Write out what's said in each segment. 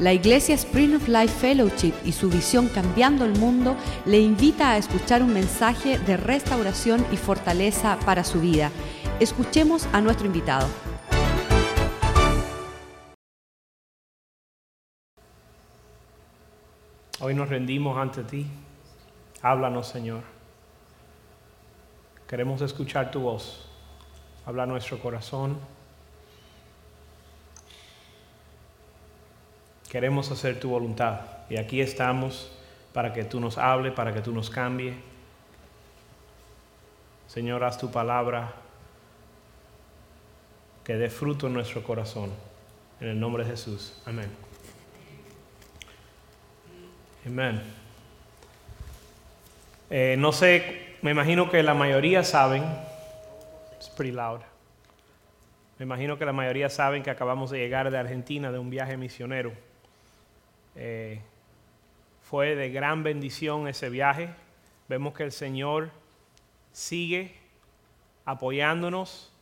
La Iglesia Spring of Life Fellowship y su visión Cambiando el Mundo le invita a escuchar un mensaje de restauración y fortaleza para su vida. Escuchemos a nuestro invitado. Hoy nos rendimos ante ti. Háblanos, Señor. Queremos escuchar tu voz. Habla nuestro corazón. Queremos hacer tu voluntad y aquí estamos para que tú nos hables, para que tú nos cambies. Señor, haz tu palabra que dé fruto en nuestro corazón. En el nombre de Jesús. Amén. Amén. Eh, no sé, me imagino que la mayoría saben, it's pretty loud. Me imagino que la mayoría saben que acabamos de llegar de Argentina de un viaje misionero. Eh, fue de gran bendición ese viaje. Vemos que el Señor sigue apoyándonos.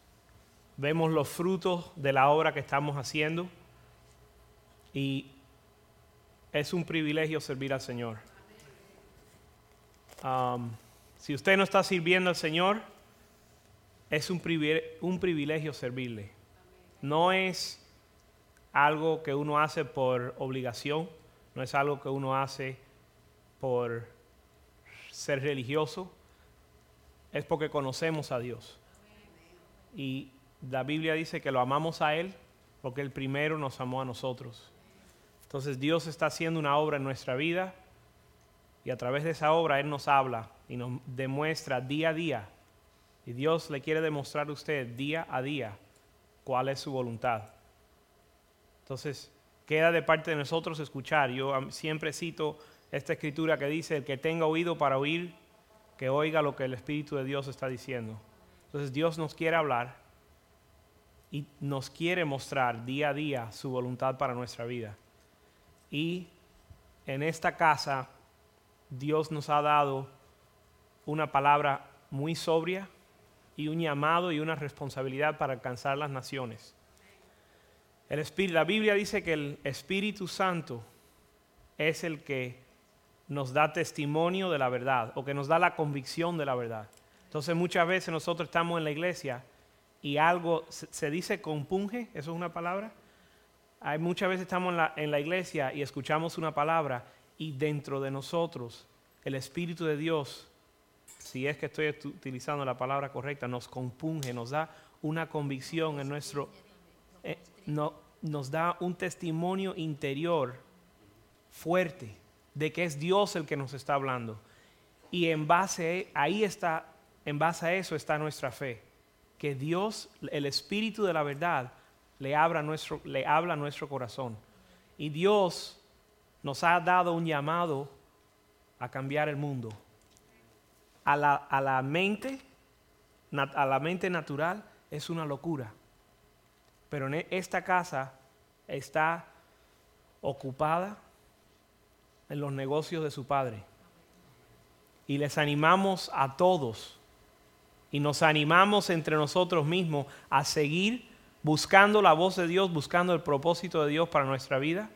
Vemos los frutos de la obra que estamos haciendo. Y es un privilegio servir al Señor. Um, si usted no está sirviendo al Señor, es un un privilegio servirle. No es algo que uno hace por obligación, no es algo que uno hace por ser religioso, es porque conocemos a Dios. Y la Biblia dice que lo amamos a Él porque Él primero nos amó a nosotros. Entonces Dios está haciendo una obra en nuestra vida y a través de esa obra Él nos habla y nos demuestra día a día. Y Dios le quiere demostrar a usted día a día cuál es su voluntad. Entonces, queda de parte de nosotros escuchar. Yo siempre cito esta escritura que dice, el que tenga oído para oír, que oiga lo que el Espíritu de Dios está diciendo. Entonces Dios nos quiere hablar y nos quiere mostrar día a día su voluntad para nuestra vida. Y en esta casa Dios nos ha dado una palabra muy sobria y un llamado y una responsabilidad para alcanzar las naciones. El Espíritu, la Biblia dice que el Espíritu Santo es el que nos da testimonio de la verdad o que nos da la convicción de la verdad. Entonces muchas veces nosotros estamos en la iglesia y algo se, dice compunge, eso es una palabra. Hay muchas veces estamos en la, en la iglesia y escuchamos una palabra y dentro de nosotros el Espíritu de Dios, si es que estoy utilizando la palabra correcta, nos compunge, nos da una convicción en nuestro, eh, no, nos da un testimonio interior fuerte de que es Dios el que nos está hablando. Y en base ahí está, en base a eso está nuestra fe, que Dios, el espíritu de la verdad, le habla nuestro, le habla a nuestro corazón. Y Dios nos ha dado un llamado a cambiar el mundo. A la, a la mente, a la mente natural es una locura. Pero en esta casa está ocupada en los negocios de su padre. Y les animamos a todos y nos animamos entre nosotros mismos a seguir buscando la voz de Dios, buscando el propósito de Dios para nuestra vida.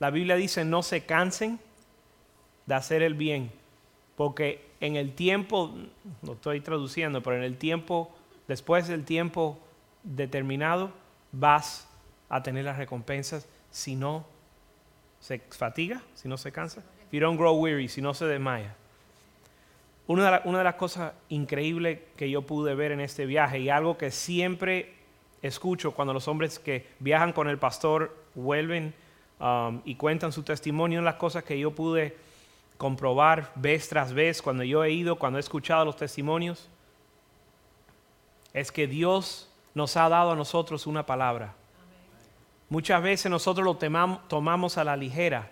La Biblia dice, no se cansen de hacer el bien, porque en el tiempo, lo estoy traduciendo, pero en el tiempo, después del tiempo determinado, vas a tener las recompensas si no se fatiga, si no se cansa. If you don't grow weary, si no se desmaya. Una de, una de las cosas increíbles que yo pude ver en este viaje y algo que siempre escucho cuando los hombres que viajan con el pastor vuelven um, y cuentan su testimonio, las cosas que yo pude comprobar vez tras vez cuando yo he ido, cuando he escuchado los testimonios, es que Dios nos ha dado a nosotros una palabra. Muchas veces nosotros lo tomamos a la ligera,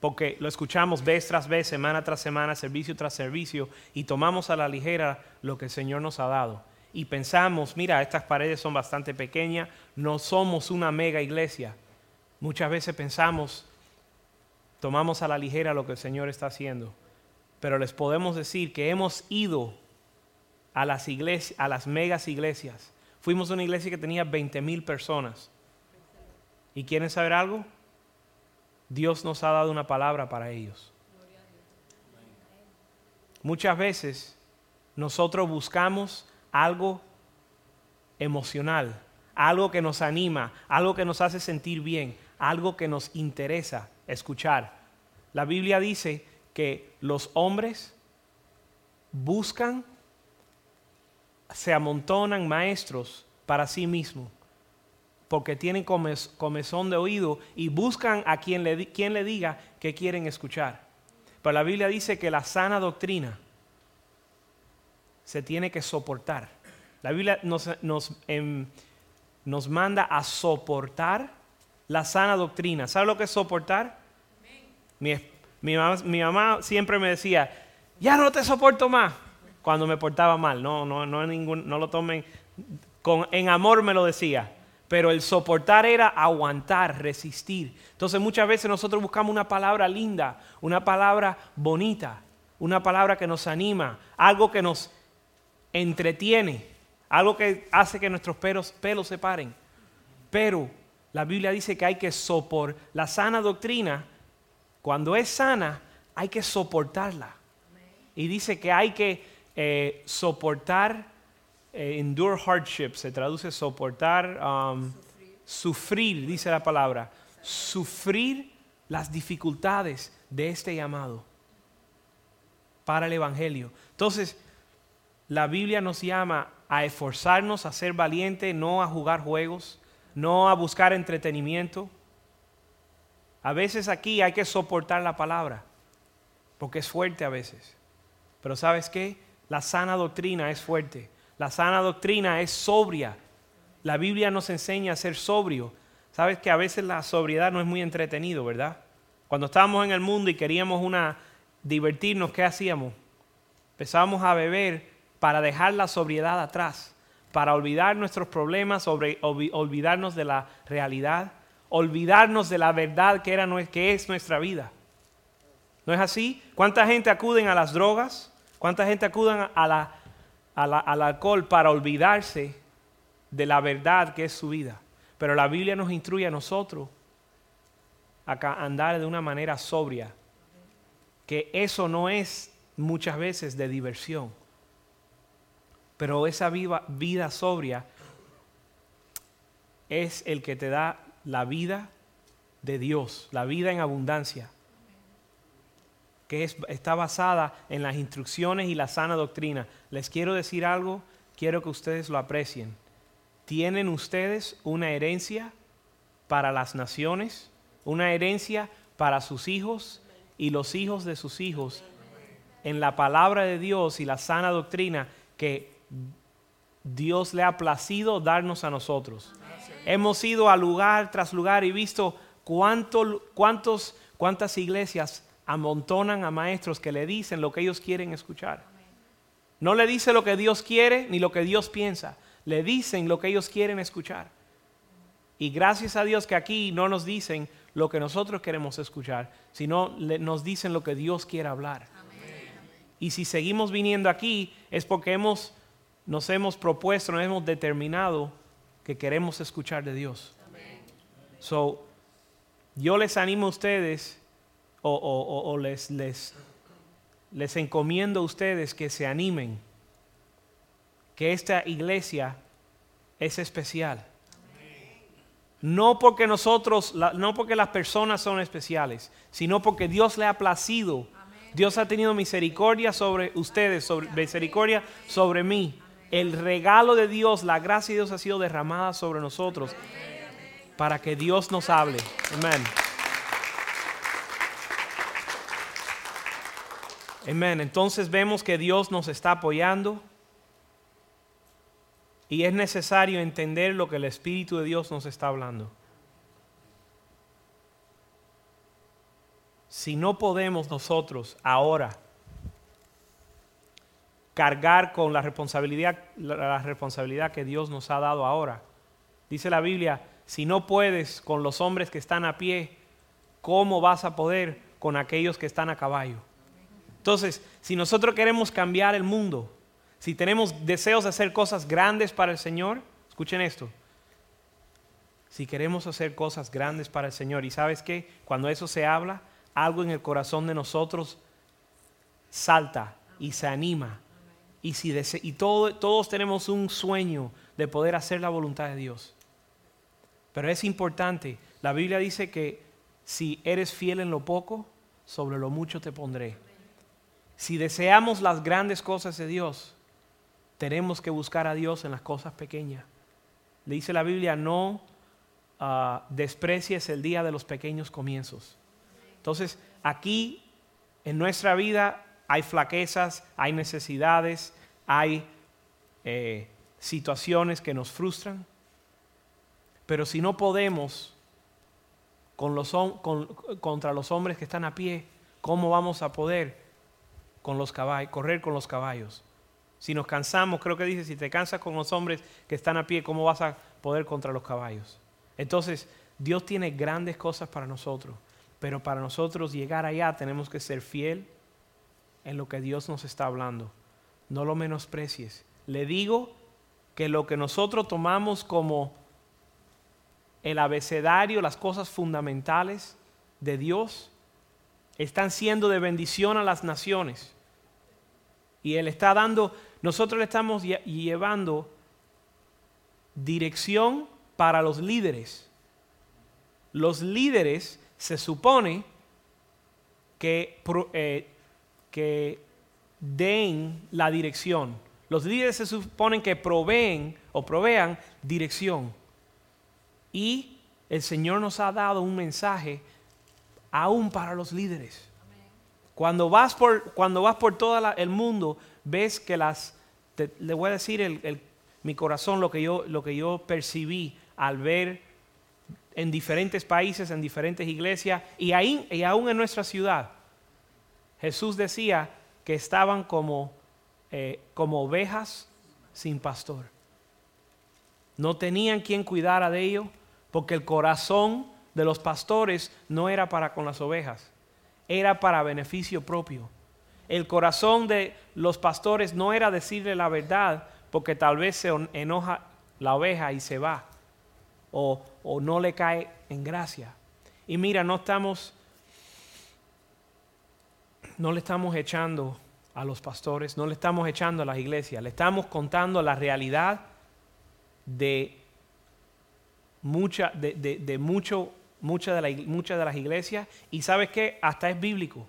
porque lo escuchamos vez tras vez, semana tras semana, servicio tras servicio, y tomamos a la ligera lo que el Señor nos ha dado. Y pensamos, mira, estas paredes son bastante pequeñas, no somos una mega iglesia. Muchas veces pensamos, tomamos a la ligera lo que el Señor está haciendo. Pero les podemos decir que hemos ido a las iglesias, a las megas iglesias. Fuimos a una iglesia que tenía 20 mil personas ¿Y quieren saber algo? Dios nos ha dado una palabra para ellos. Muchas veces nosotros buscamos algo emocional, algo que nos anima, algo que nos hace sentir bien, algo que nos interesa escuchar. La Biblia dice que los hombres buscan, se amontonan maestros para sí mismos, porque tienen comezón de oído y buscan a quien le, quien le diga que quieren escuchar. Pero la Biblia dice que la sana doctrina se tiene que soportar. La Biblia nos, nos, em, nos manda a soportar la sana doctrina. ¿Sabe lo que es soportar? Mi, mi, mamá, siempre me decía, ya no te soporto más cuando me portaba mal. No, no, no, ningún, no lo tomen, con, en amor me lo decía. Pero el soportar era aguantar, resistir. Entonces muchas veces nosotros buscamos una palabra linda, una palabra bonita, una palabra que nos anima, algo que nos entretiene, algo que hace que nuestros pelos, pelos se paren. Pero la Biblia dice que hay que soportar la sana doctrina. Cuando es sana, hay que soportarla. Y dice que hay que eh, soportar, eh, endure hardship, se traduce soportar, um, sufrir, dice la palabra, sufrir las dificultades de este llamado para el Evangelio. Entonces, la Biblia nos llama a esforzarnos, a ser valientes, no a jugar juegos, no a buscar entretenimiento. A veces aquí hay que soportar la palabra, porque es fuerte a veces. Pero ¿sabes qué? La sana doctrina es fuerte. La sana doctrina es sobria. La Biblia nos enseña a ser sobrio. Sabes que a veces la sobriedad no es muy entretenido, ¿verdad? Cuando estábamos en el mundo y queríamos una divertirnos, ¿qué hacíamos? Empezábamos a beber para dejar la sobriedad atrás, para olvidar nuestros problemas, olvidarnos de la realidad, olvidarnos de la verdad que, era, que es nuestra vida. ¿No es así? ¿Cuánta gente acuden a las drogas? ¿Cuánta gente acuden a la, al alcohol para olvidarse de la verdad que es su vida? Pero la Biblia nos instruye a nosotros a andar de una manera sobria, que eso no es muchas veces de diversión pero esa vida sobria es el que te da la vida de Dios, la vida en abundancia, que está basada en las instrucciones y la sana doctrina. Les quiero decir algo, quiero que ustedes lo aprecien. Tienen ustedes una herencia para las naciones, una herencia para sus hijos y los hijos de sus hijos en la palabra de Dios y la sana doctrina que Dios le ha placido darnos a nosotros. Hemos ido a lugar tras lugar y visto cuánto, cuántos, cuántas iglesias amontonan a maestros que le dicen lo que ellos quieren escuchar. No le dice lo que Dios quiere ni lo que Dios piensa. Le dicen lo que ellos quieren escuchar. Y gracias a Dios que aquí no nos dicen lo que nosotros queremos escuchar, sino nos dicen lo que Dios quiere hablar. Y si seguimos viniendo aquí es porque hemos nos hemos propuesto, nos hemos determinado que queremos escuchar de Dios. So, yo les animo a ustedes o, les, les, les encomiendo a ustedes que se animen, que esta iglesia es especial. No porque nosotros, no porque las personas son especiales, sino porque Dios le ha placido. Dios ha tenido misericordia sobre ustedes, sobre, misericordia sobre mí el regalo de Dios, la gracia de Dios ha sido derramada sobre nosotros para que Dios nos hable. Amén. Amén. Entonces vemos que Dios nos está apoyando y es necesario entender lo que el Espíritu de Dios nos está hablando. Si no podemos nosotros ahora cargar con la responsabilidad, la responsabilidad que Dios nos ha dado ahora. Dice la Biblia, si no puedes con los hombres que están a pie, ¿cómo vas a poder con aquellos que están a caballo? Entonces, si nosotros queremos cambiar el mundo, si tenemos deseos de hacer cosas grandes para el Señor, escuchen esto, si queremos hacer cosas grandes para el Señor. Y sabes que cuando eso se habla, algo en el corazón de nosotros salta y se anima. Y, si y todos tenemos un sueño de poder hacer la voluntad de Dios. Pero es importante, la Biblia dice que si eres fiel en lo poco, sobre lo mucho te pondré. Si deseamos las grandes cosas de Dios, tenemos que buscar a Dios en las cosas pequeñas. Le dice la Biblia, no uh, desprecies el día de los pequeños comienzos. Entonces, aquí en nuestra vida hay flaquezas, hay necesidades, hay eh, situaciones que nos frustran. Pero si no podemos con los, contra los hombres que están a pie, ¿cómo vamos a poder con los caballos, correr con los caballos? Si nos cansamos, creo que dice, si te cansas con los hombres que están a pie, ¿cómo vas a poder contra los caballos? Entonces, Dios tiene grandes cosas para nosotros, pero para nosotros llegar allá tenemos que ser fiel en lo que Dios nos está hablando. No lo menosprecies. Le digo que lo que nosotros tomamos como el abecedario, las cosas fundamentales de Dios, están siendo de bendición a las naciones. Y Él está dando, nosotros le estamos llevando dirección para los líderes. Los líderes se supone que, eh, que den la dirección. Los líderes se suponen que proveen o provean dirección. Y el Señor nos ha dado un mensaje aún para los líderes. Cuando vas por, cuando vas por todo el mundo, ves que las, le voy a decir el, mi corazón lo que, yo, lo que yo percibí al ver en diferentes países, en diferentes iglesias y, ahí, y aún en nuestra ciudad. Jesús decía que estaban como, eh, como ovejas sin pastor. No tenían quien cuidara de ellos porque el corazón de los pastores no era para con las ovejas, era para beneficio propio. El corazón de los pastores no era decirle la verdad porque tal vez se enoja la oveja y se va o, no le cae en gracia. Y mira, no estamos, no le estamos echando a los pastores, no le estamos echando a las iglesias, le estamos contando la realidad de, mucha, de, mucho, muchas de, muchas de las iglesias y sabes que hasta es bíblico.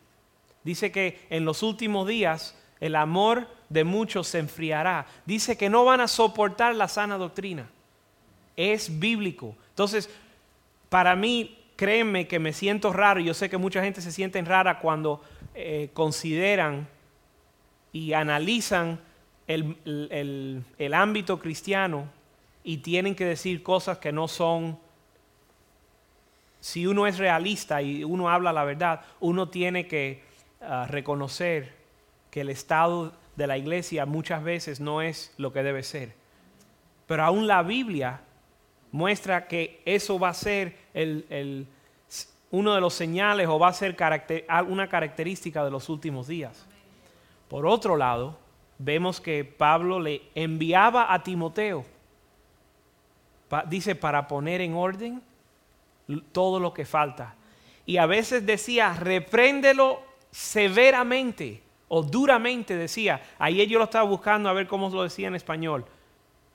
Dice que en los últimos días el amor de muchos se enfriará. Dice que no van a soportar la sana doctrina es bíblico. Entonces, para mí, créeme que me siento raro, yo sé que mucha gente se siente rara cuando eh, consideran y analizan el, el, ámbito cristiano y tienen que decir cosas que no son si uno es realista y uno habla la verdad, uno tiene que ah, reconocer que el estado de la iglesia muchas veces no es lo que debe ser. Pero aún la Biblia muestra que eso va a ser uno de los señales o va a ser una característica de los últimos días. Por otro lado, vemos que Pablo le enviaba a Timoteo, dice, para poner en orden todo lo que falta. Y a veces decía, repréndelo severamente o duramente, decía. Ayer yo lo estaba buscando a ver cómo lo decía en español.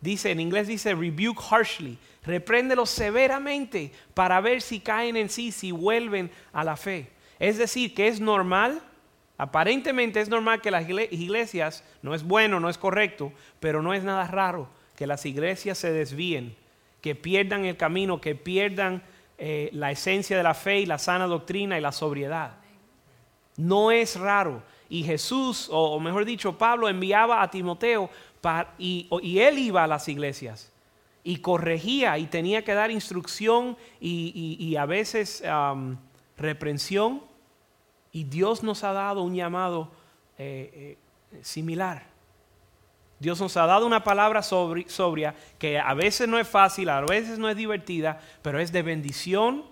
Dice, en inglés dice rebuke harshly. Repréndelo severamente para ver si caen en sí, si vuelven a la fe. Es decir, que es normal, aparentemente es normal que las iglesias, no es bueno, no es correcto, pero no es nada raro que las iglesias se desvíen, que pierdan el camino, que pierdan eh, la esencia de la fe y la sana doctrina y la sobriedad. No es raro. Y Jesús, o mejor dicho, Pablo enviaba a Timoteo y, él iba a las iglesias y corregía y tenía que dar instrucción y, a veces reprensión. Y Dios nos ha dado un llamado eh, eh, similar. Dios nos ha dado una palabra sobria que a veces no es fácil, a veces no es divertida, pero es de bendición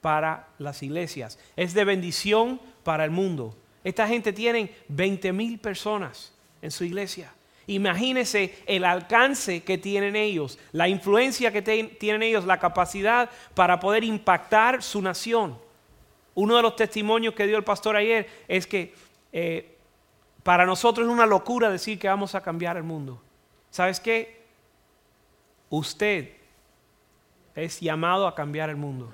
para las iglesias, es de bendición para el mundo. Esta gente tiene 20 mil personas en su iglesia Imagínese el alcance que tienen ellos, la influencia que tienen ellos, la capacidad para poder impactar su nación. Uno de los testimonios que dio el pastor ayer es que eh, para nosotros es una locura decir que vamos a cambiar el mundo. ¿Sabes qué? Usted es llamado a cambiar el mundo.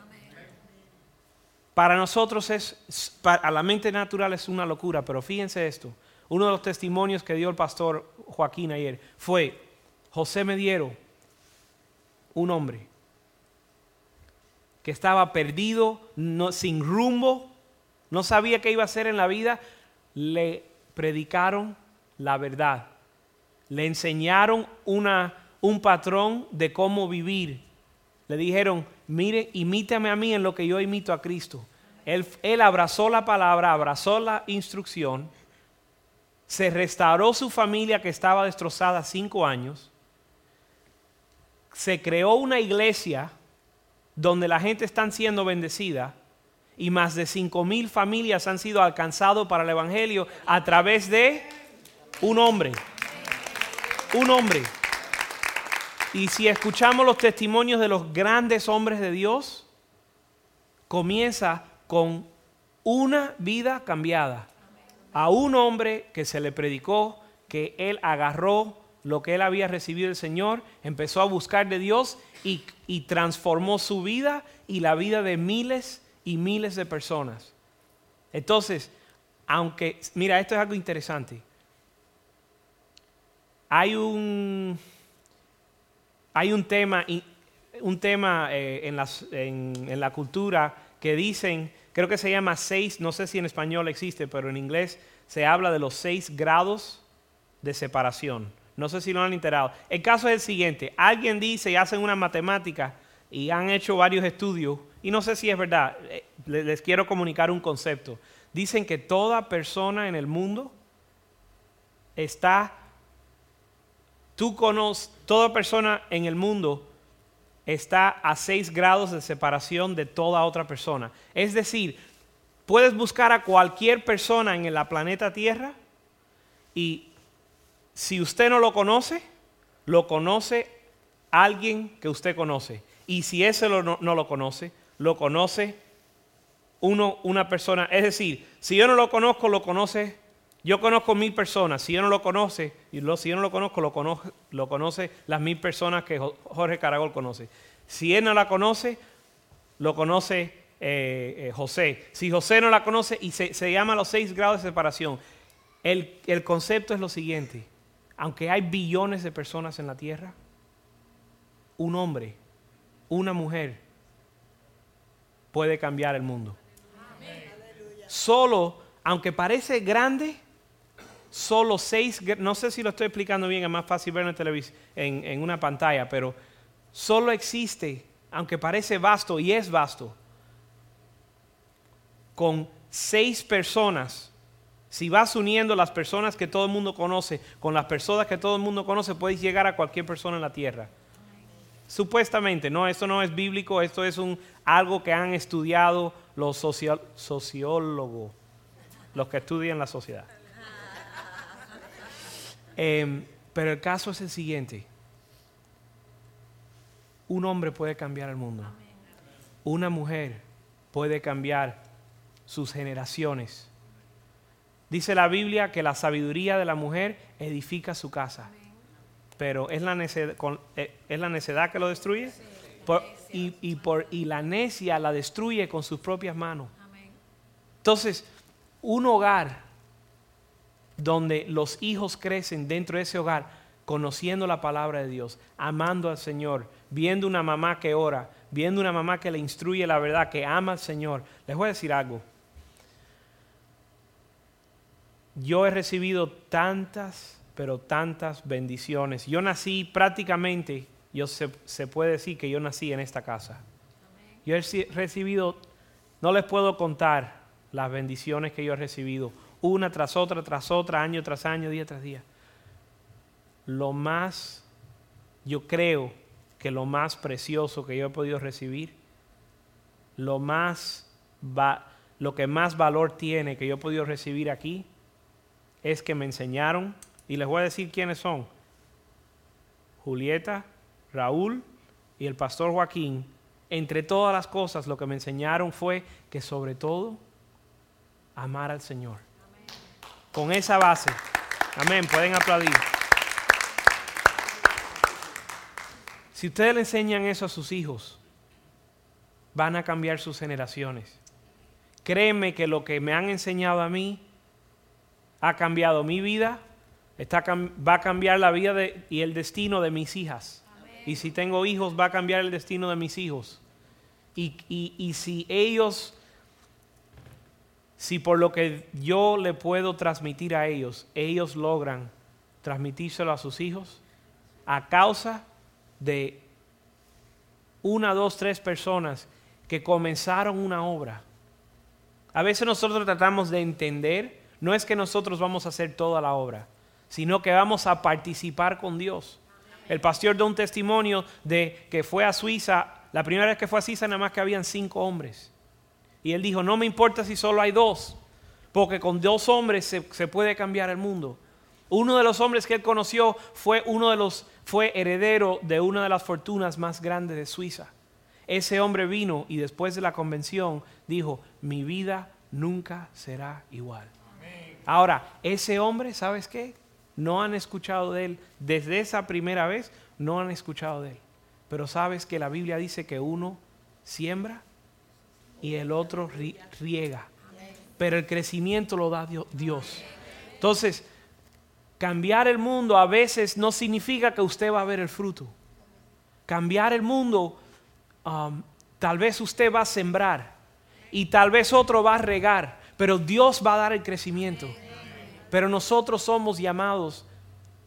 Para nosotros es, a la mente natural es una locura, pero fíjense esto. Uno de los testimonios que dio el pastor Joaquín ayer fue José Mediero, un hombre que estaba perdido, sin rumbo, no sabía qué iba a hacer en la vida, le predicaron la verdad, le enseñaron una, un patrón de cómo vivir, le dijeron, mire, imítame a mí en lo que yo imito a Cristo. Él, él abrazó la palabra, abrazó la instrucción, se restauró su familia que estaba destrozada cinco años, se creó una iglesia donde la gente está siendo bendecida y más de cinco mil familias han sido alcanzadas para el Evangelio a través de un hombre. Un hombre. Y si escuchamos los testimonios de los grandes hombres de Dios, comienza con una vida cambiada. A un hombre que se le predicó, que él agarró lo que él había recibido del Señor, empezó a buscar de Dios y, transformó su vida y la vida de miles y miles de personas. Entonces, aunque, mira, esto es algo interesante. Hay un, hay un tema, un tema eh, en, en la cultura que dicen, creo que se llama seis, no sé si en español existe, pero en inglés se habla de los seis grados de separación. No sé si lo han enterado. El caso es el siguiente. Alguien dice y hacen una matemática y han hecho varios estudios, y no sé si es verdad, eh, les quiero comunicar un concepto. Dicen que toda persona en el mundo está, tú conoces, toda persona en el mundo está a seis grados de separación de toda otra persona. Es decir, puedes buscar a cualquier persona en la planeta Tierra y si usted no lo conoce, lo conoce alguien que usted conoce. Y si ese no, lo conoce, lo conoce uno, una persona. Es decir, si yo no lo conozco, lo conoce. Yo conozco mil personas. Si yo no lo conoce, y si yo no lo conozco, lo, conoce, lo conoce las mil personas que Jorge Caragol conoce. Si él no la conoce, lo conoce eh, eh, José. Si José no la conoce, y se, llama los seis grados de separación. El, el concepto es lo siguiente aunque hay billones de personas en la tierra, un hombre, una mujer puede cambiar el mundo. Solo, aunque parece grande, solo seis, no sé si lo estoy explicando bien, es más fácil televisión, en, en una pantalla, pero solo existe, aunque parece vasto y es vasto, con seis personas si vas uniendo las personas que todo el mundo conoce con las personas que todo el mundo conoce, puedes llegar a cualquier persona en la tierra. Supuestamente, no, esto no es bíblico, esto es un, algo que han estudiado los sociólogos, los que estudian la sociedad. Em, pero el caso es el siguiente. Un hombre puede cambiar el mundo. Una mujer puede cambiar sus generaciones Dice la Biblia que la sabiduría de la mujer edifica su casa. Pero ¿es la necedad, eh, ¿es la necedad que lo destruye? y, por, y la necia la destruye con sus propias manos. Entonces, un hogar donde los hijos crecen dentro de ese hogar, conociendo la palabra de Dios, amando al Señor, viendo una mamá que ora, viendo una mamá que le instruye la verdad, que ama al Señor. Les voy a decir algo. yo he recibido tantas, pero tantas bendiciones. Yo nací prácticamente, yo se, puede decir que yo nací en esta casa. Yo he recibido, no les puedo contar las bendiciones que yo he recibido, una tras otra, tras otra, año tras año, día tras día. Lo más, yo creo que lo más precioso que yo he podido recibir, lo más, lo que más valor tiene que yo he podido recibir aquí, es que me enseñaron Y les voy a decir quiénes son. Julieta, Raúl y el pastor Joaquín. Entre todas las cosas lo que me enseñaron fue que sobre todo amar al Señor. Con esa base. Amén. Pueden aplaudir. Si ustedes le enseñan eso a sus hijos, van a cambiar sus generaciones. Créeme que lo que me han enseñado a mí ha cambiado mi vida, está, va a cambiar la vida y el destino de mis hijas. Y si tengo hijos, va a cambiar el destino de mis hijos. Y, y si ellos, si por lo que yo le puedo transmitir a ellos, ellos logran transmitírselo a sus hijos, a causa de una, dos, tres personas que comenzaron una obra. A veces nosotros tratamos de entender, no es que nosotros vamos a hacer toda la obra, sino que vamos a participar con Dios. El pastor da un testimonio de que fue a Suiza, la primera vez que fue a Suiza nada más que habían cinco hombres. Y él dijo, no me importa si solo hay dos, porque con dos hombres se, se puede cambiar el mundo. Uno de los hombres que él conoció fue uno de los fue heredero de una de las fortunas más grandes de Suiza. Ese hombre vino y después de la convención dijo, mi vida nunca será igual. Ahora, ese hombre, ¿sabes qué? No han escuchado de él. Desde esa primera vez no han escuchado de él. Pero sabes que la Biblia dice que uno siembra y el otro riega. Pero el crecimiento lo da Dios. Entonces, Cambiar el mundo a veces no significa que usted va a ver el fruto. Cambiar el mundo, um, tal vez usted va a sembrar y tal vez otro va a regar, pero Dios va a dar el crecimiento. Pero nosotros somos llamados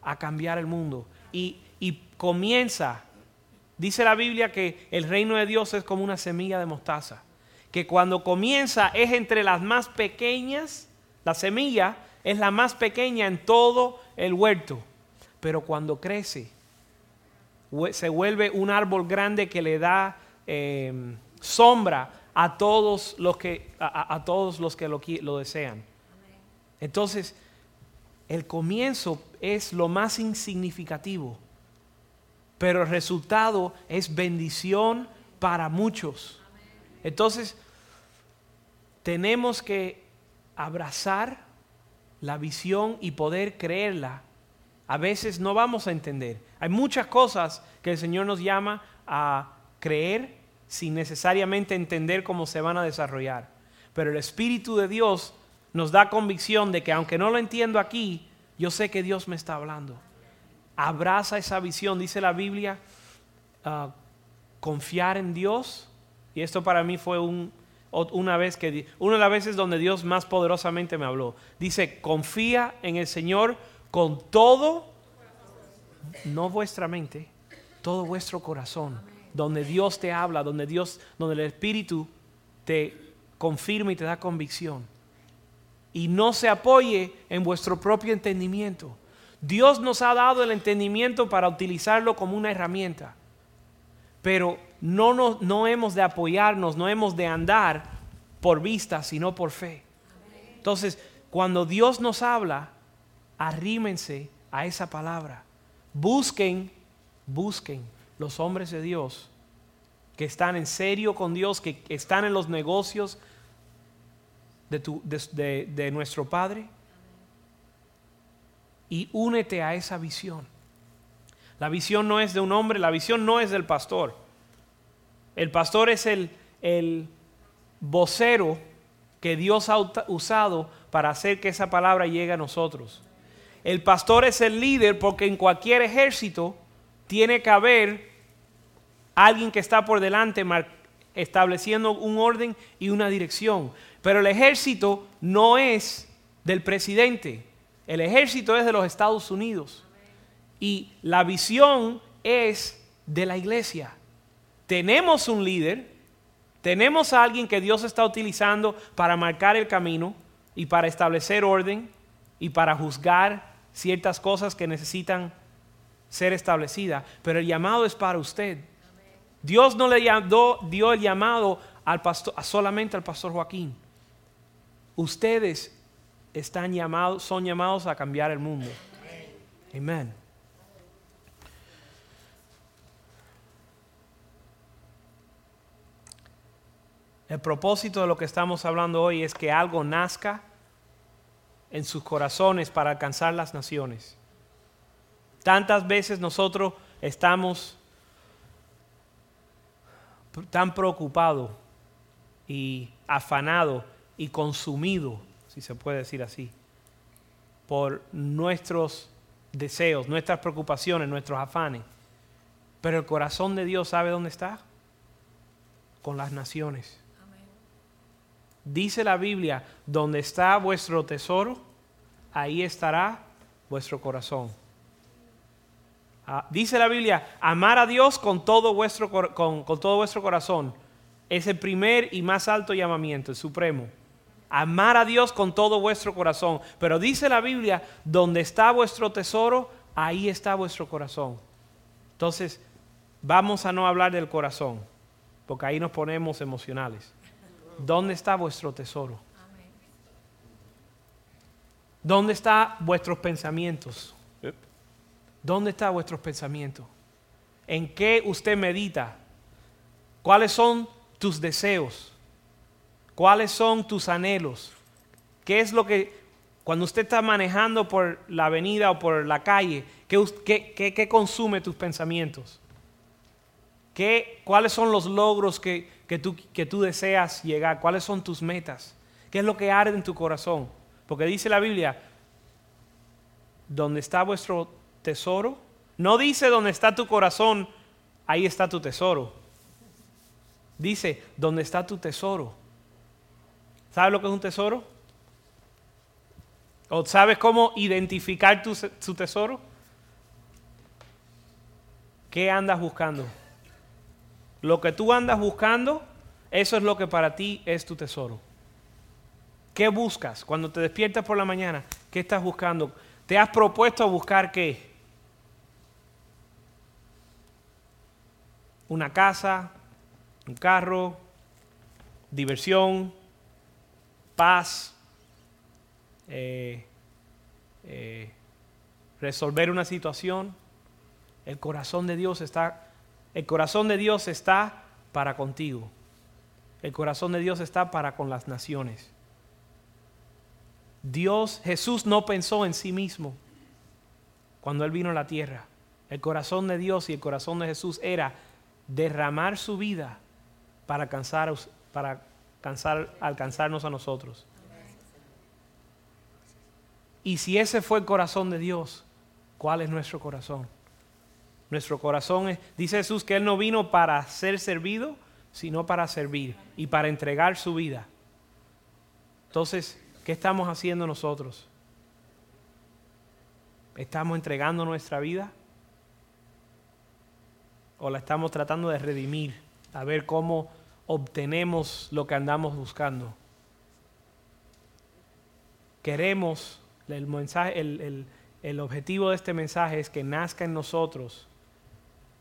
a cambiar el mundo. Y, y comienza, dice la Biblia que el reino de Dios es como una semilla de mostaza, que cuando comienza es entre las más pequeñas, la semilla es la más pequeña en todo el huerto, pero cuando crece, se vuelve un árbol grande que le da em, sombra a todos los que, a, todos los que lo, lo desean. Entonces, el comienzo es lo más insignificativo, pero el resultado es bendición para muchos. Entonces, tenemos que abrazar la visión y poder creerla, a veces no vamos a entender. Hay muchas cosas que el Señor nos llama a creer sin necesariamente entender cómo se van a desarrollar. Pero el Espíritu de Dios nos da convicción de que aunque no lo entiendo aquí, yo sé que Dios me está hablando. Abraza esa visión, dice la Biblia, ah, confiar en Dios. Y esto para mí fue un, una vez que una de las veces donde Dios más poderosamente me habló. Dice, "Confía en el Señor con todo no vuestra mente, todo vuestro corazón." Donde Dios te habla, donde Dios, donde el Espíritu te confirma y te da convicción. Y no se apoye en vuestro propio entendimiento. Dios nos ha dado el entendimiento para utilizarlo como una herramienta. Pero no, no hemos de apoyarnos, no hemos de andar por vista, sino por fe. Entonces, cuando Dios nos habla, arrímense a esa palabra. Busquen, busquen los hombres de Dios que están en serio con Dios, que están en los negocios de, de nuestro Padre. Y únete a esa visión. La visión no es de un hombre, la visión no es del pastor. El pastor es el, el vocero que Dios ha usado para hacer que esa palabra llegue a nosotros. El pastor es el líder porque en cualquier ejército tiene que haber alguien que está por delante estableciendo un orden y una dirección. Pero el ejército no es del presidente, el ejército es de los Estados Unidos. Y la visión es de la iglesia. Tenemos un líder, tenemos a alguien que Dios está utilizando para marcar el camino y para establecer orden y para juzgar ciertas cosas que necesitan ser establecidas, pero el llamado es para usted. Dios no le dio el llamado solamente al pastor Joaquín. Ustedes están llamados, son llamados a cambiar el mundo. Amén. El propósito de lo que estamos hablando hoy es que algo nazca en sus corazones para alcanzar las naciones. Tantas veces nosotros estamos tan preocupados y afanados y consumidos, si se puede decir así, por nuestros deseos, nuestras preocupaciones, nuestros afanes. Pero el corazón de Dios sabe dónde está? Con las naciones. Dice la Biblia, donde está vuestro tesoro, ahí estará vuestro corazón. Ah, dice la Biblia, amar a Dios con todo, vuestro, con, con todo vuestro corazón. Es el primer y más alto llamamiento, el supremo. Amar a Dios con todo vuestro corazón. Pero dice la Biblia, donde está vuestro tesoro, ahí está vuestro corazón. Entonces, vamos a no hablar del corazón, porque ahí nos ponemos emocionales. ¿Dónde está vuestro tesoro? ¿Dónde están vuestros pensamientos? ¿Dónde están vuestros pensamientos? ¿En qué usted medita? ¿Cuáles son tus deseos? ¿Cuáles son tus anhelos? ¿Qué es lo que, cuando usted está manejando por la avenida o por la calle, qué, consume tus pensamientos? ¿Qué, ¿Cuáles son los logros que, que tú, que tú deseas llegar? ¿Cuáles son tus metas? ¿Qué es lo que arde en tu corazón? Porque dice la Biblia, donde está vuestro tesoro, no dice donde está tu corazón, ahí está tu tesoro. Dice, donde está tu tesoro. ¿Sabes lo que es un tesoro? ¿O sabes cómo identificar tu, tu tesoro? ¿Qué andas buscando? Lo que tú andas buscando, eso es lo que para ti es tu tesoro. ¿Qué buscas cuando te despiertas por la mañana? ¿Qué estás buscando? ¿Te has propuesto a buscar qué? Una casa, un carro, diversión, paz, eh, eh, resolver una situación. El corazón de Dios está el corazón de Dios está para contigo. El corazón de Dios está para con las naciones. Dios, Jesús no pensó en sí mismo cuando Él vino a la tierra. El corazón de Dios y el corazón de Jesús era derramar su vida para, alcanzar, para alcanzarnos a nosotros. Y si ese fue el corazón de Dios, ¿cuál es nuestro corazón? Nuestro corazón es, dice Jesús que Él no vino para ser servido, sino para servir y para entregar su vida. Entonces, ¿qué estamos haciendo nosotros? ¿Estamos entregando nuestra vida? ¿O la estamos tratando de redimir? A ver cómo obtenemos lo que andamos buscando. Queremos, el, mensaje, el, el objetivo de este mensaje es que nazca en nosotros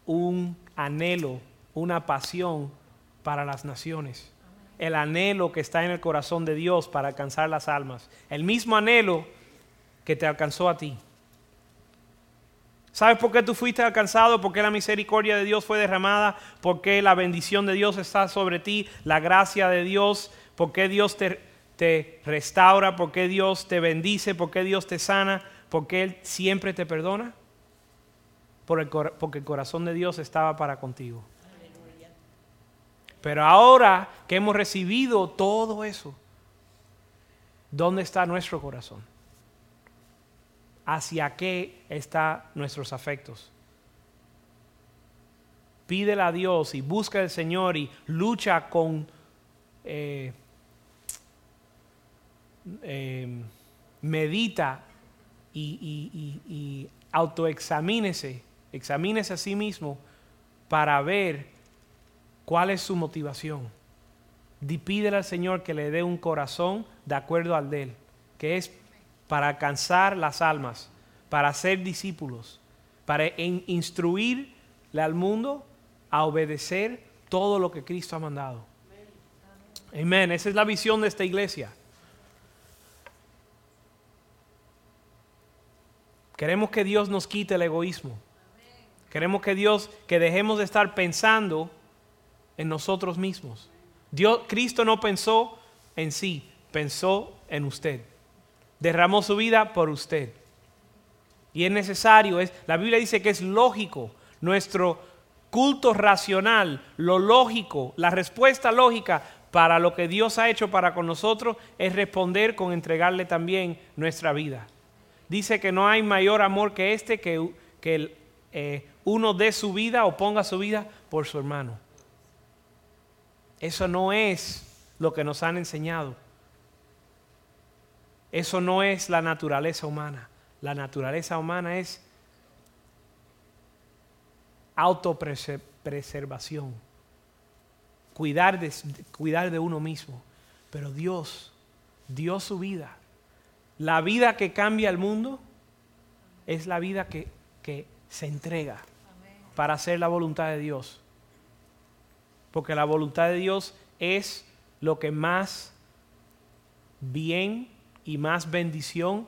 un anhelo, una pasión para las naciones. El anhelo que está en el corazón de Dios para alcanzar las almas. El mismo anhelo que te alcanzó a ti. ¿Sabes por qué tú fuiste alcanzado? ¿Por qué la misericordia de Dios fue derramada? ¿Por qué la bendición de Dios está sobre ti? ¿La gracia de Dios? ¿Por qué Dios te, restaura? ¿Por qué Dios te bendice? ¿Por qué Dios te sana? ¿Por qué Él siempre te perdona? porque el corazón de Dios estaba para contigo. Pero ahora que hemos recibido todo eso, ¿dónde está nuestro corazón? ¿Hacia qué están nuestros afectos? Pídele a Dios y busca al Señor y lucha con... Eh, eh, medita y, y, y autoexamínese examínese a sí mismo para ver cuál es su motivación. Y pídele al Señor que le dé un corazón de acuerdo al de Él, que es para alcanzar las almas, para ser discípulos, para instruirle al mundo a obedecer todo lo que Cristo ha mandado. Amén. Esa es la visión de esta iglesia. Queremos que Dios nos quite el egoísmo. Queremos que Dios, que dejemos de estar pensando en nosotros mismos. Dios, Cristo no pensó en sí, pensó en usted. Derramó su vida por usted. Y es necesario, es, la Biblia dice que es lógico, nuestro culto racional, lo lógico, la respuesta lógica para lo que Dios ha hecho para con nosotros es responder con entregarle también nuestra vida. Dice que no hay mayor amor que este, que, que eh, uno dé su vida o ponga su vida por su hermano. Eso no es lo que nos han enseñado. Eso no es la naturaleza humana. La naturaleza humana es autopreservación, cuidar de, cuidar de uno mismo. Pero Dios dio su vida. La vida que cambia el mundo es la vida que, que se entrega para hacer la voluntad de Dios. Porque la voluntad de Dios es lo que más bien y más bendición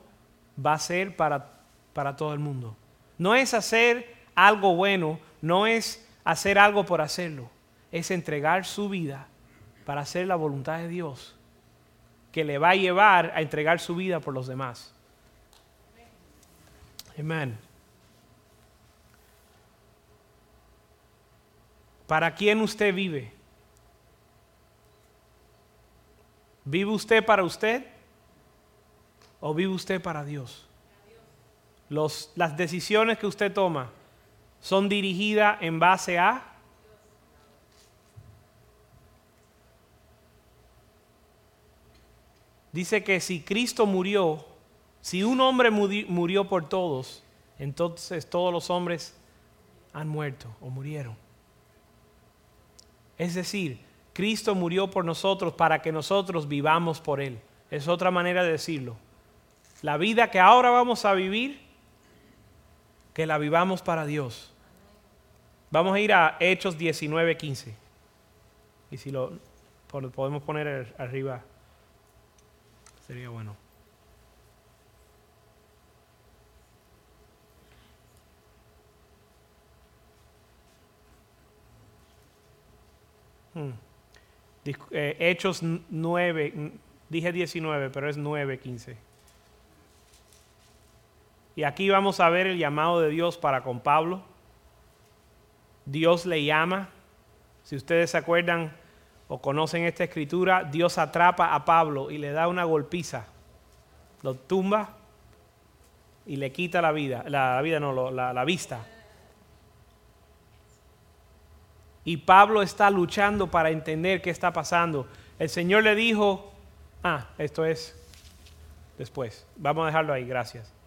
va a ser para, para todo el mundo. No es hacer algo bueno, no es hacer algo por hacerlo, es entregar su vida para hacer la voluntad de Dios, que le va a llevar a entregar su vida por los demás. Amén. ¿Para quién usted vive? ¿Vive usted para usted o vive usted para Dios? Las decisiones que usted toma son dirigidas en base a Dice que si Cristo murió, si un hombre murió por todos, entonces todos los hombres han muerto o murieron. Es decir, Cristo murió por nosotros para que nosotros vivamos por Él. Es otra manera de decirlo. La vida que ahora vamos a vivir, que la vivamos para Dios. Vamos a ir a Hechos 19, 15. Y si lo podemos poner arriba, sería bueno. Hmm. Eh, Hechos 9, dije 19, pero es 9, 15. Y aquí vamos a ver el llamado de Dios para con Pablo. Dios le llama. Si ustedes se acuerdan o conocen esta escritura, Dios atrapa a Pablo y le da una golpiza. Lo tumba y le quita la vida. La, vida no, la, vista. Y Pablo está luchando para entender qué está pasando. El Señor le dijo, ah, esto es después. Vamos a dejarlo ahí, gracias.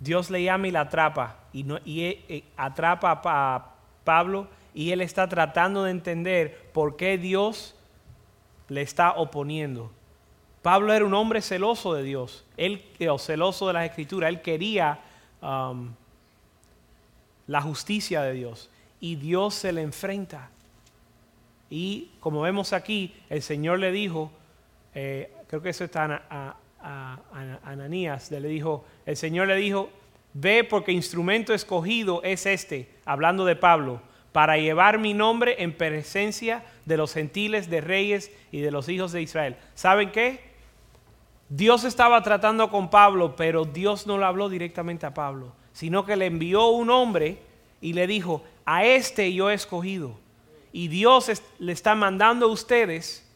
Dios le llama y la atrapa. Y, no, y eh, eh, atrapa a Pablo y él está tratando de entender por qué Dios le está oponiendo. Pablo era un hombre celoso de Dios, él, o celoso de las escrituras, él quería um, la justicia de Dios y Dios se le enfrenta. Y como vemos aquí, el Señor le dijo, eh, creo que eso está a, Ananías, le dijo, el Señor le dijo, ve porque instrumento escogido es este, hablando de Pablo, para llevar mi nombre en presencia de los gentiles, de reyes y de los hijos de Israel. ¿Saben qué? Dios estaba tratando con Pablo, pero Dios no le habló directamente a Pablo, sino que le envió un hombre y le dijo, a este yo he escogido. Y Dios le está mandando a ustedes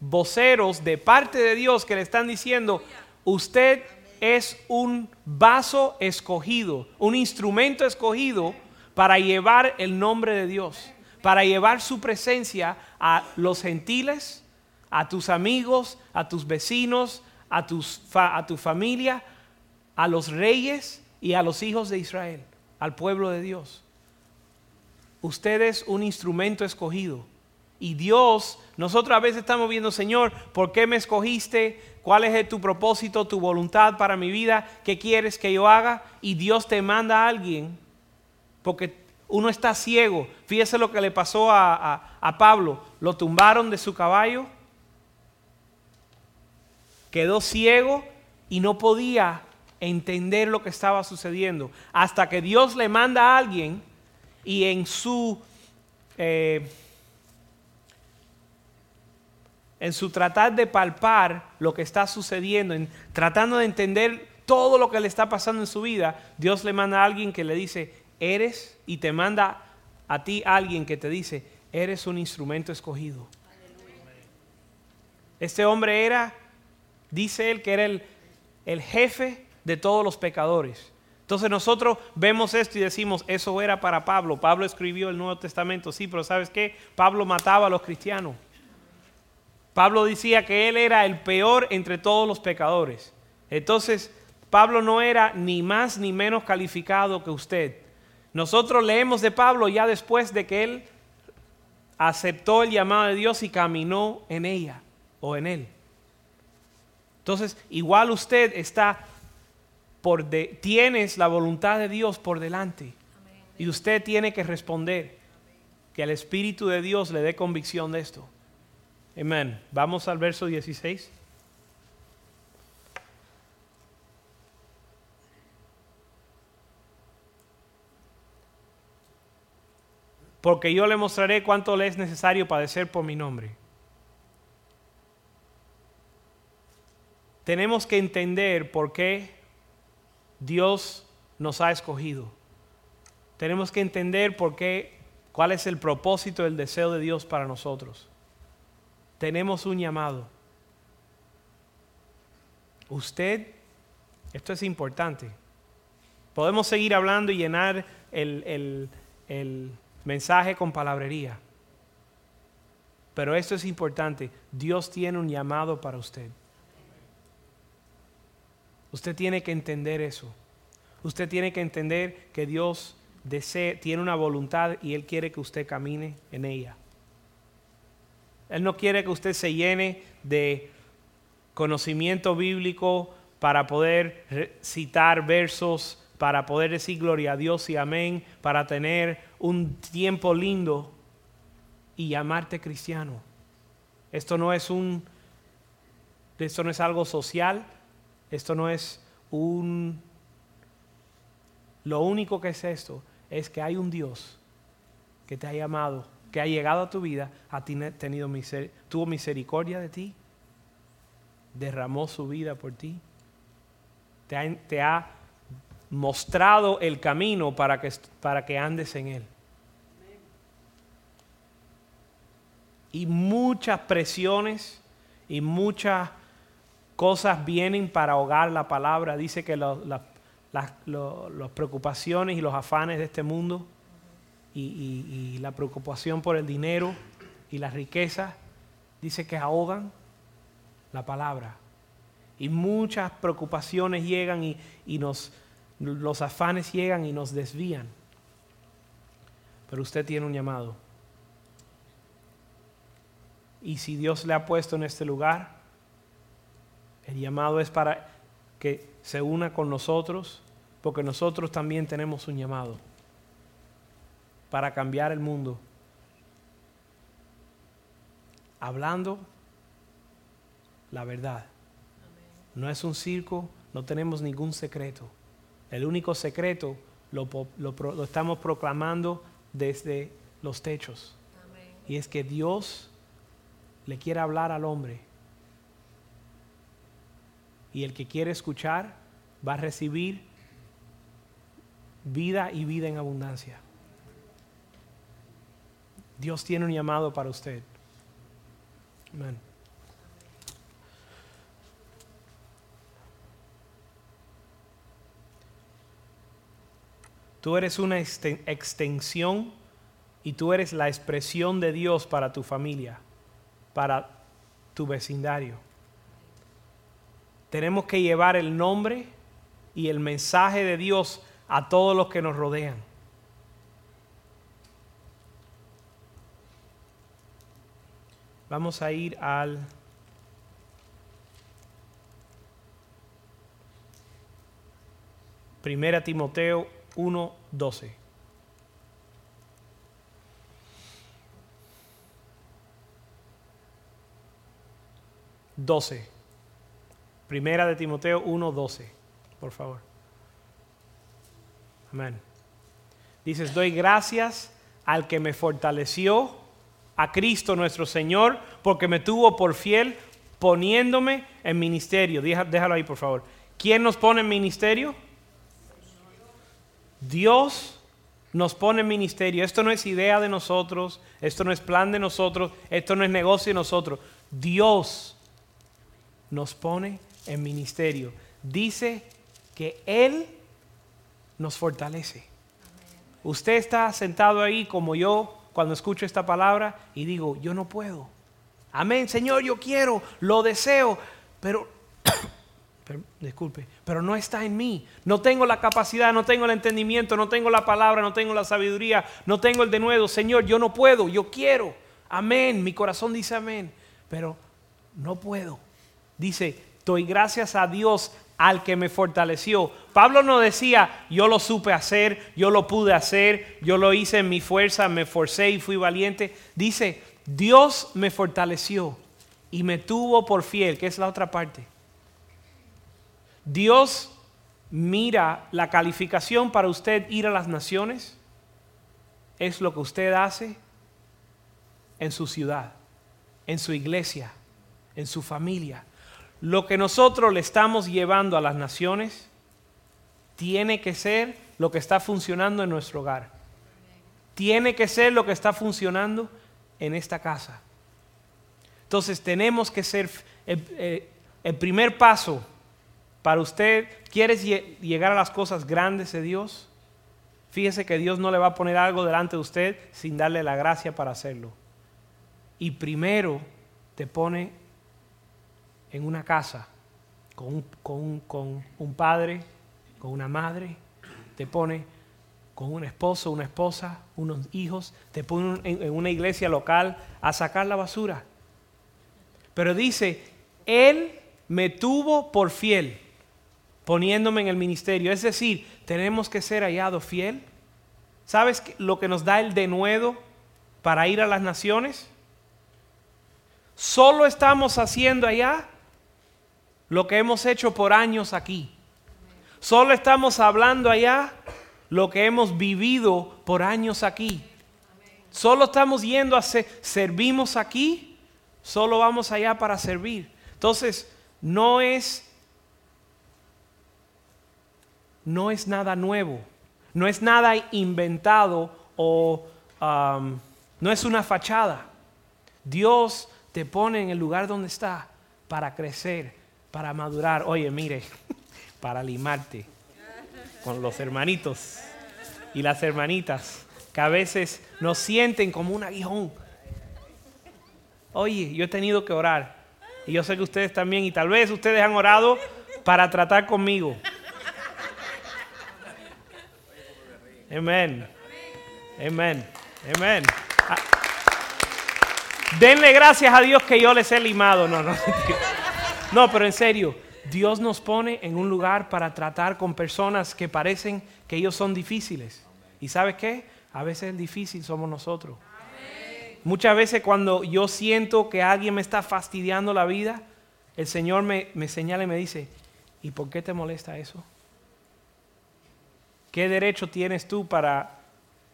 voceros de parte de Dios que le están diciendo, usted es un vaso escogido, un instrumento escogido para llevar el nombre de Dios, para llevar su presencia a los gentiles, a tus amigos, a tus vecinos, a, tus a tu familia, a los reyes y a los hijos de Israel al pueblo de Dios. Usted es un instrumento escogido. Y Dios, nosotros a veces estamos viendo, Señor, ¿por qué me escogiste? ¿Cuál es tu propósito, tu voluntad para mi vida? ¿Qué quieres que yo haga? Y Dios te manda a alguien porque uno está ciego. Fíjese lo que le pasó a, a Pablo. Lo tumbaron de su caballo, quedó ciego y no podía entender lo que estaba sucediendo. Hasta que Dios le manda a alguien y en su, eh, en su tratar de palpar lo que está sucediendo, en tratando de entender todo lo que le está pasando en su vida, Dios le manda a alguien que le dice, eres, y te manda a ti alguien que te dice, eres un instrumento escogido. Este hombre era, dice él, que era el, el jefe de todos los pecadores. Entonces nosotros vemos esto y decimos, eso era para Pablo. Pablo escribió el Nuevo Testamento, sí, pero ¿sabes qué? Pablo mataba a los cristianos. Pablo decía que él era el peor entre todos los pecadores. Entonces, Pablo no era ni más ni menos calificado que usted. Nosotros leemos de Pablo ya después de que él aceptó el llamado de Dios y caminó en ella o en él. Entonces, igual usted está por de, tienes la voluntad de Dios por delante. Y usted tiene que responder que el Espíritu de Dios le dé convicción de esto. Amén. Vamos al verso 16. Porque yo le mostraré cuánto le es necesario padecer por mi nombre. Tenemos que entender por qué Dios nos ha escogido. Tenemos que entender por qué, cuál es el propósito, el deseo de Dios para nosotros tenemos un llamado. Usted, esto es importante. Podemos seguir hablando y llenar el, mensaje con palabrería. Pero esto es importante. Dios tiene un llamado para usted. Usted tiene que entender eso. Usted tiene que entender que Dios desea, tiene una voluntad y Él quiere que usted camine en ella. Él no quiere que usted se llene de conocimiento bíblico para poder citar versos, para poder decir gloria a Dios y amén, para tener un tiempo lindo y llamarte cristiano. Esto no es un esto no es algo social, esto no es un lo único que es esto es que hay un Dios que te ha llamado que ha llegado a tu vida, ha tenido tuvo misericordia de ti, derramó su vida por ti, te ha, mostrado el camino para que, para que andes en él. Y muchas presiones y muchas cosas vienen para ahogar la palabra. Dice que las preocupaciones y los afanes de este mundo y, la preocupación por el dinero y la riqueza, dice que ahogan la palabra. Y muchas preocupaciones llegan y, y nos, los afanes llegan y nos desvían. Pero usted tiene un llamado. Y si Dios le ha puesto en este lugar, el llamado es para que se una con nosotros, porque nosotros también tenemos un llamado para cambiar el mundo. Hablando la verdad. No es un circo, no tenemos ningún secreto. El único secreto lo, estamos proclamando desde los techos. Y es que Dios le quiere hablar al hombre. Y el que quiere escuchar va a recibir vida y vida en abundancia. Dios tiene un llamado para usted. Amén. Tú eres una extensión y tú eres la expresión de Dios para tu familia, para tu vecindario. Tenemos que llevar el nombre y el mensaje de Dios a todos los que nos rodean. Vamos a ir al Primera Timoteo 1, 12. 12. Primera de Timoteo 1, 12. por favor. Amén. Dices, doy gracias al que me fortaleció, a Cristo nuestro Señor, porque me tuvo por fiel poniéndome en ministerio. Déjalo ahí, por favor. ¿Quién nos pone en ministerio? Dios nos pone en ministerio. Esto no es idea de nosotros, esto no es plan de nosotros, esto no es negocio de nosotros. Dios nos pone en ministerio. Dice que Él nos fortalece. Usted está sentado ahí como yo cuando escucho esta palabra y digo, yo no puedo. Amén, Señor, yo quiero, lo deseo, pero disculpe, pero no está en mí. No tengo la capacidad, no tengo el entendimiento, no tengo la palabra, no tengo la sabiduría, no tengo el denuedo. Señor, yo no puedo, yo quiero. Amén, mi corazón dice amén, pero no puedo. Dice, doy gracias a Dios al que me fortaleció. Pablo no decía, yo lo supe hacer, yo lo pude hacer, yo lo hice en mi fuerza, me forcé y fui valiente. Dice, Dios me fortaleció y me tuvo por fiel, que es la otra parte. Dios mira la calificación para usted ir a las naciones, es lo que usted hace en su ciudad, en su iglesia, en su familia. Lo que nosotros le estamos llevando a las naciones tiene que ser lo que está funcionando en nuestro hogar. Tiene que ser lo que está funcionando en esta casa. Entonces tenemos que ser el, eh, el primer paso para usted, ¿quieres llegar a las cosas grandes de Dios? Fíjese que Dios no le va a poner algo delante de usted sin darle la gracia para hacerlo. Y primero te pone en una casa con un, padre, con una madre, te pone con un esposo, una esposa, unos hijos, te pone en una iglesia local a sacar la basura. Pero dice, Él me tuvo por fiel poniéndome en el ministerio. Es decir, tenemos que ser hallado fiel. ¿Sabes lo que nos da el denuedo para ir a las naciones? Solo estamos haciendo allá lo que hemos hecho por años aquí. Solo estamos hablando allá lo que hemos vivido por años aquí. Solo estamos yendo a servimos aquí, solo vamos allá para servir. Entonces, no es no es nada nuevo, no es nada inventado o no es una fachada. Dios te pone en el lugar donde está para crecer, para madurar. Oye, mire, para limarte con los hermanitos y las hermanitas que a veces nos sienten como un aguijón. Oye, yo he tenido que orar y yo sé que ustedes también y tal vez ustedes han orado para tratar conmigo. Amén. Amén. Amén. Ah. Denle gracias a Dios que yo les he limado. No, no. No, pero en serio, Dios nos pone en un lugar para tratar con personas que parecen que ellos son difíciles. ¿Y sabes qué? A veces el difícil somos nosotros. Muchas veces cuando yo siento que alguien me está fastidiando la vida, el Señor me, me señala y me dice, ¿y por qué te molesta eso? ¿Qué derecho tienes tú para,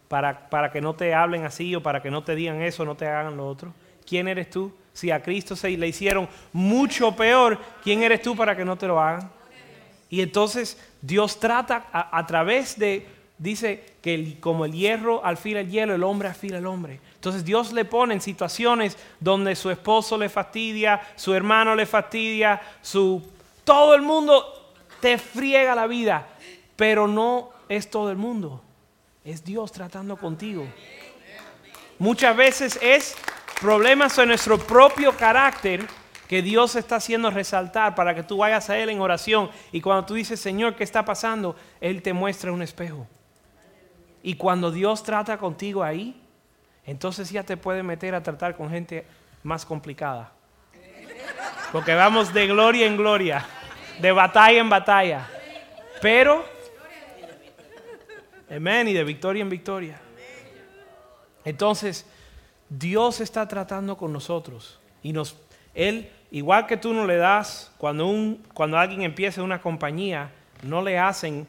para, para, que no te hablen así o para que no te digan eso, no te hagan lo otro? ¿Quién eres tú? Si a Cristo se le hicieron mucho peor, ¿quién eres tú para que no te lo hagan? Y entonces Dios trata a, través de, dice que como el hierro afila el hielo, el hombre afila el hombre. Entonces Dios le pone en situaciones donde su esposo le fastidia, su hermano le fastidia, su todo el mundo te friega la vida, pero no es todo el mundo, es Dios tratando contigo. Muchas veces es problemas en nuestro propio carácter que Dios está haciendo resaltar para que tú vayas a Él en oración. Y cuando tú dices, Señor, ¿qué está pasando? Él te muestra un espejo. Y cuando Dios trata contigo ahí, entonces ya te puede meter a tratar con gente más complicada. Porque vamos de gloria en gloria, de batalla en batalla. Pero Amén. Y de victoria en victoria. Entonces, Dios está tratando con nosotros. Y Él, igual que tú no le das, cuando, un, cuando alguien empieza una compañía, no le hacen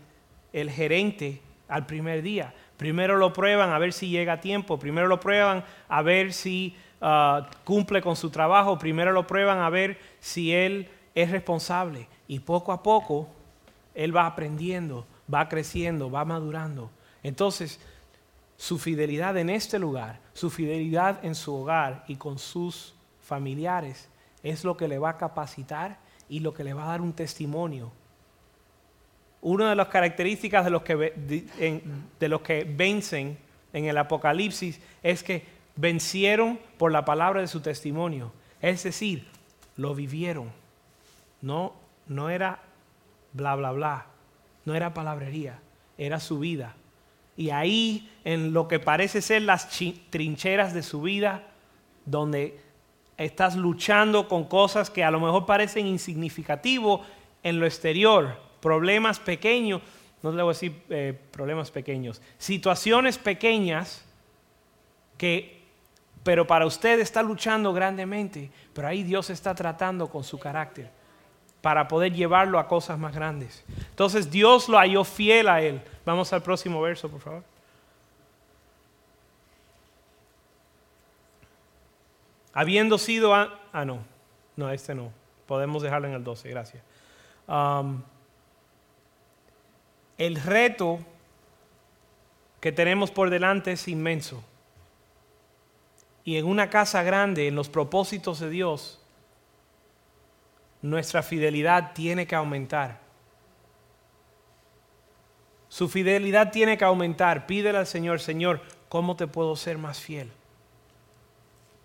el gerente al primer día. Primero lo prueban a ver si llega a tiempo, primero lo prueban a ver si ah, cumple con su trabajo, primero lo prueban a ver si él es responsable. Y poco a poco él va aprendiendo, va creciendo, va madurando. Entonces, su fidelidad en este lugar, su fidelidad en su hogar y con sus familiares es lo que le va a capacitar y lo que le va a dar un testimonio. Una de las características de los que, de, los que vencen en el Apocalipsis es que vencieron por la palabra de su testimonio. Es decir, lo vivieron. No, no era bla, bla, bla. No era palabrería. Era su vida. Y ahí, en lo que parece ser las trincheras de su vida, donde estás luchando con cosas que a lo mejor parecen insignificativos en lo exterior, problemas pequeños, no le voy a decir eh, problemas pequeños, situaciones pequeñas que, pero para usted está luchando grandemente, pero ahí Dios está tratando con su carácter para poder llevarlo a cosas más grandes. Entonces Dios lo halló fiel a él. Vamos al próximo verso, por favor. Habiendo sido... ah, no. No, este no. Podemos dejarlo en el 12, gracias. Um, el reto que tenemos por delante es inmenso. Y en una casa grande, en los propósitos de Dios, nuestra fidelidad tiene que aumentar. Su fidelidad tiene que aumentar. Pídele al Señor, Señor, ¿cómo te puedo ser más fiel?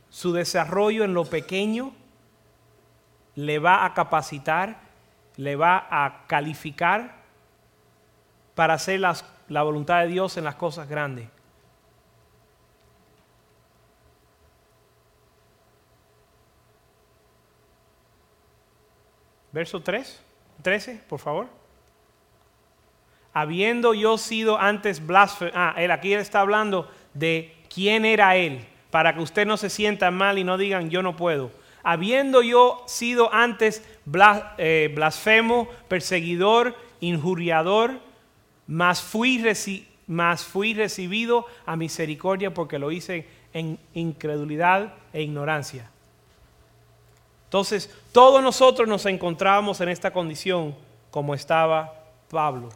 Su desarrollo en lo pequeño le va a capacitar, le va a calificar para hacer la voluntad de Dios en las cosas grandes. Verso 3, 13, por favor. Habiendo yo sido antes blasfemo. Ah, él aquí está hablando de quién era él, para que usted no se sienta mal y no digan yo no puedo. Habiendo yo sido antes eh, blasfemo, perseguidor, injuriador, mas fui, fui recibido a misericordia porque lo hice en incredulidad e ignorancia. Entonces, todos nosotros nos encontrábamos en esta condición como estaba Pablo.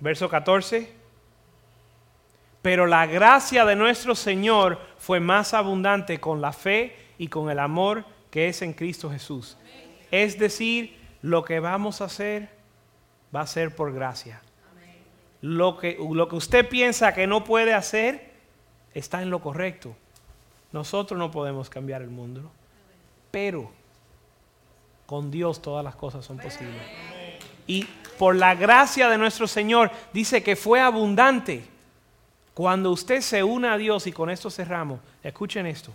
Verso 14. Pero la gracia de nuestro Señor fue más abundante con la fe y con el amor que es en Cristo Jesús. Es decir, lo que vamos a hacer va a ser por gracia. Lo que, usted piensa que no puede hacer está en lo correcto. Nosotros no podemos cambiar el mundo pero con Dios todas las cosas son posibles. Y por la gracia de nuestro Señor, dice que fue abundante. Cuando usted se une a Dios, y con esto cerramos, escuchen esto.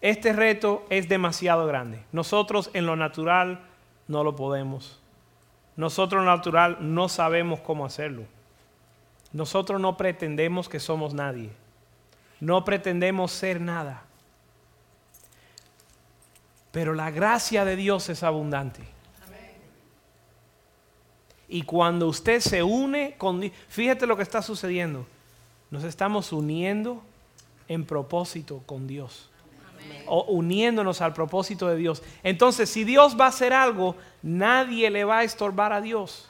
Este reto es demasiado grande. Nosotros en lo natural no lo podemos. Nosotros en lo natural no sabemos cómo hacerlo. Nosotros no pretendemos que somos nadie. No pretendemos ser nada. Pero la gracia de Dios es abundante. Y cuando usted se une con fíjate lo que está sucediendo. Nos estamos uniendo en propósito con Dios. O uniéndonos al propósito de Dios. Entonces, si Dios va a hacer algo, nadie le va a estorbar a Dios.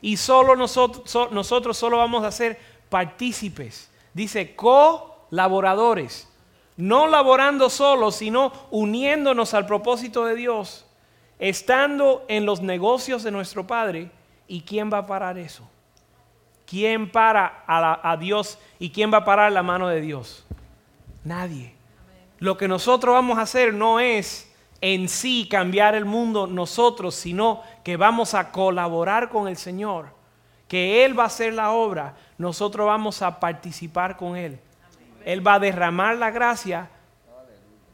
Y solo nosotros, nosotros solo vamos a ser partícipes. Dice, colaboradores no laborando solos, sino uniéndonos al propósito de Dios, estando en los negocios de nuestro Padre. ¿Y quién va a parar eso? ¿Quién para a, Dios y quién va a parar la mano de Dios? Nadie. Lo que nosotros vamos a hacer no es en sí cambiar el mundo nosotros, sino que vamos a colaborar con el Señor, que Él va a hacer la obra, nosotros vamos a participar con Él. Él va a derramar la gracia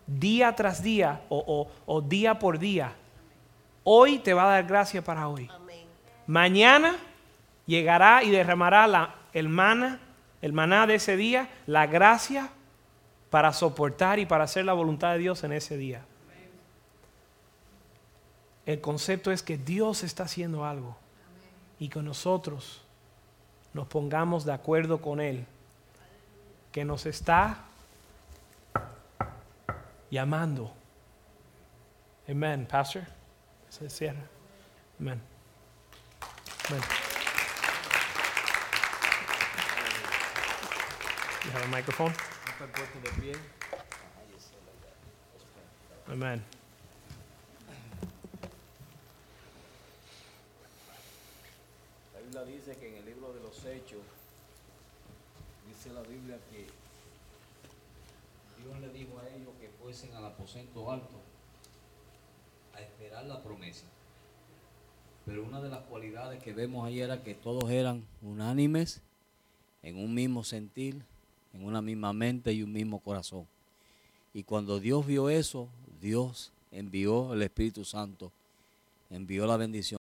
día tras día o, día por día. Hoy te va a dar gracia para hoy. Mañana llegará y derramará la, el mana, el maná de ese día, la gracia para soportar y para hacer la voluntad de Dios en ese día. El concepto es que Dios está haciendo algo y que nosotros nos pongamos de acuerdo con Él, que nos está llamando. Amén, Pastor. Se cierra. Amén. Amén. You have a microphone? Amén. La Biblia dice que en el libro de los Hechos, dice la Biblia que Dios le dijo a ellos que fuesen al aposento alto a esperar la promesa. Pero una de las cualidades que vemos ahí era que todos eran unánimes, en un mismo sentir, en una misma mente y un mismo corazón. Y cuando Dios vio eso, Dios envió el Espíritu Santo, envió la bendición.